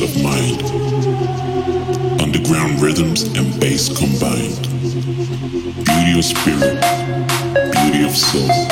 of mind. Underground rhythms and bass combined. Beauty of spirit, beauty of soul.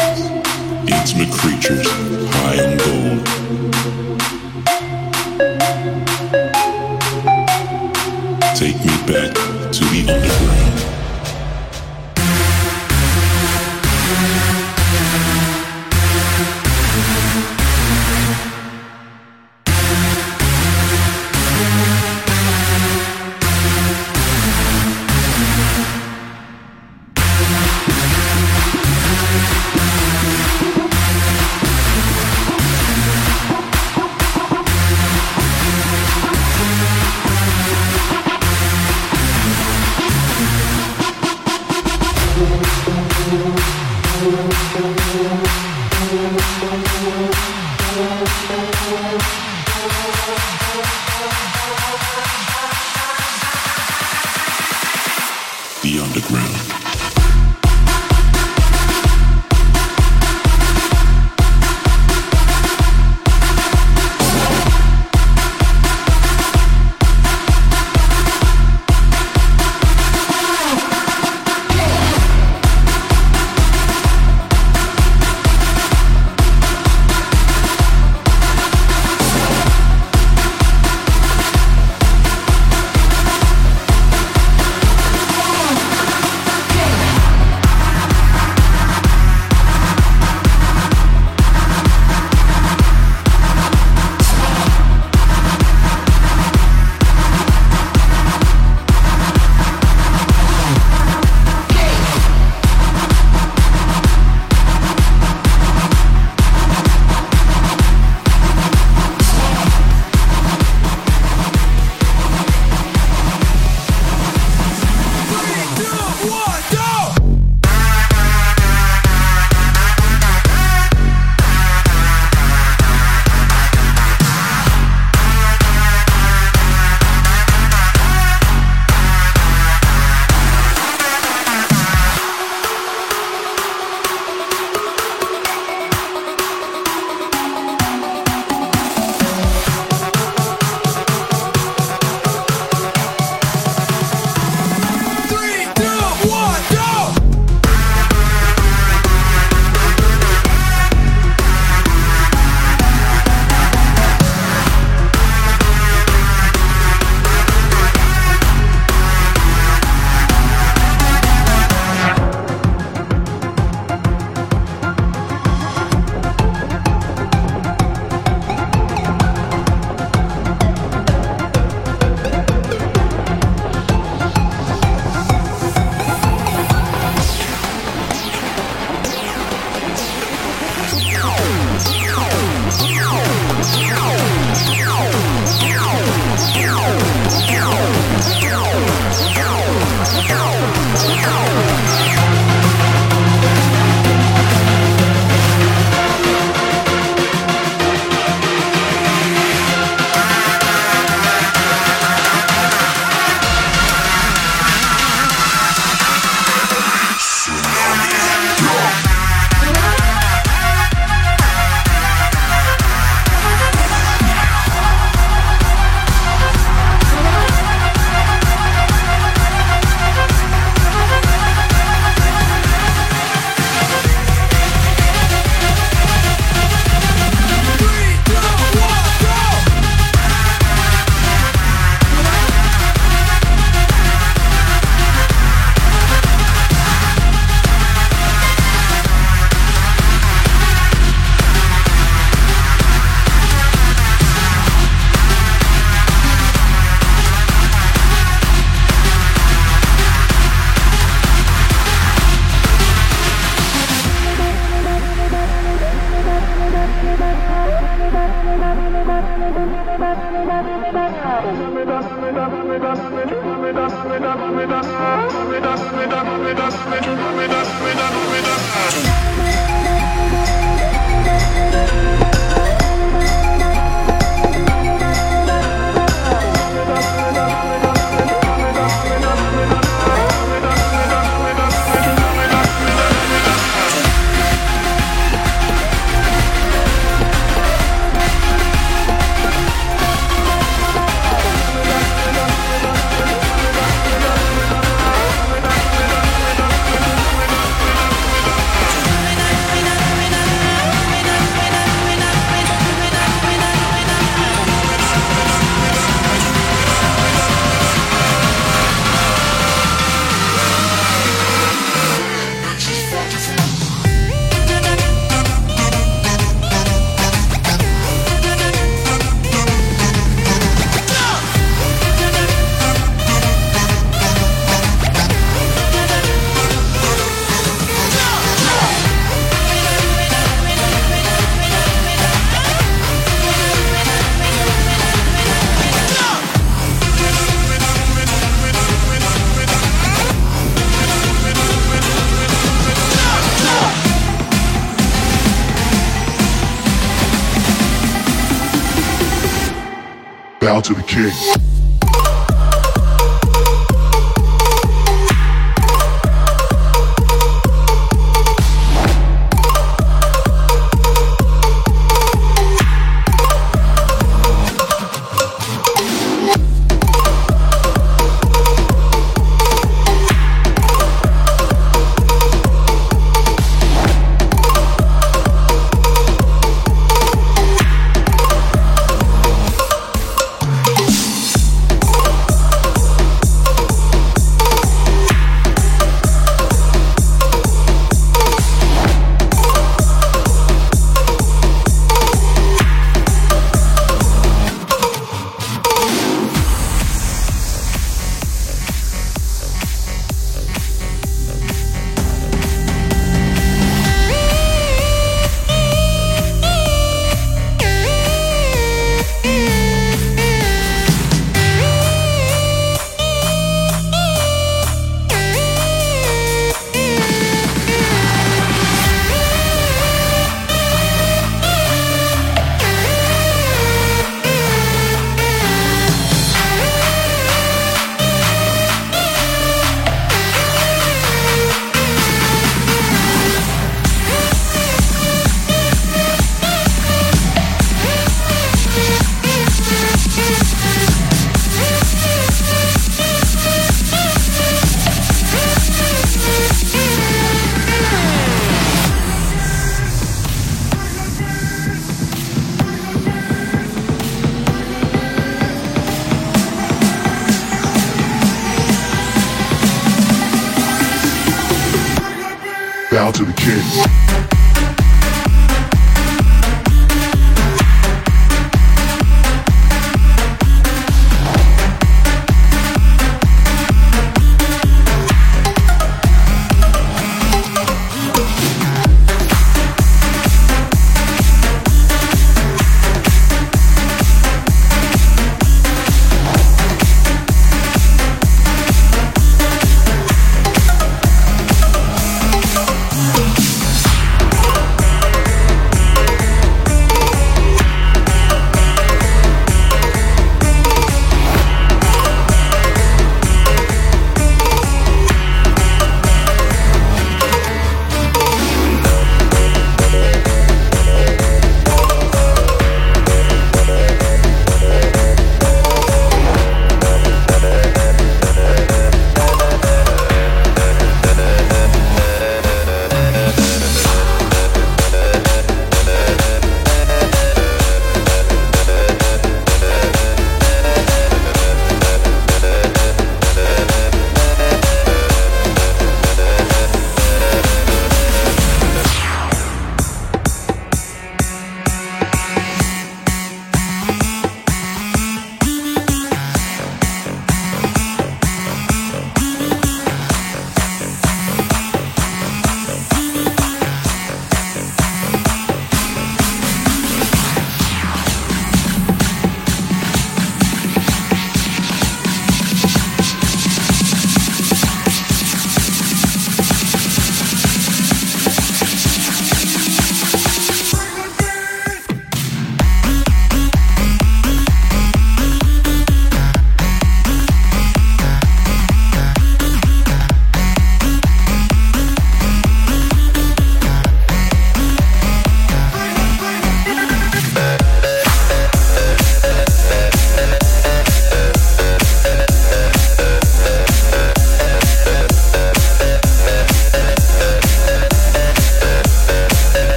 King.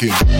Shit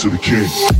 To the king.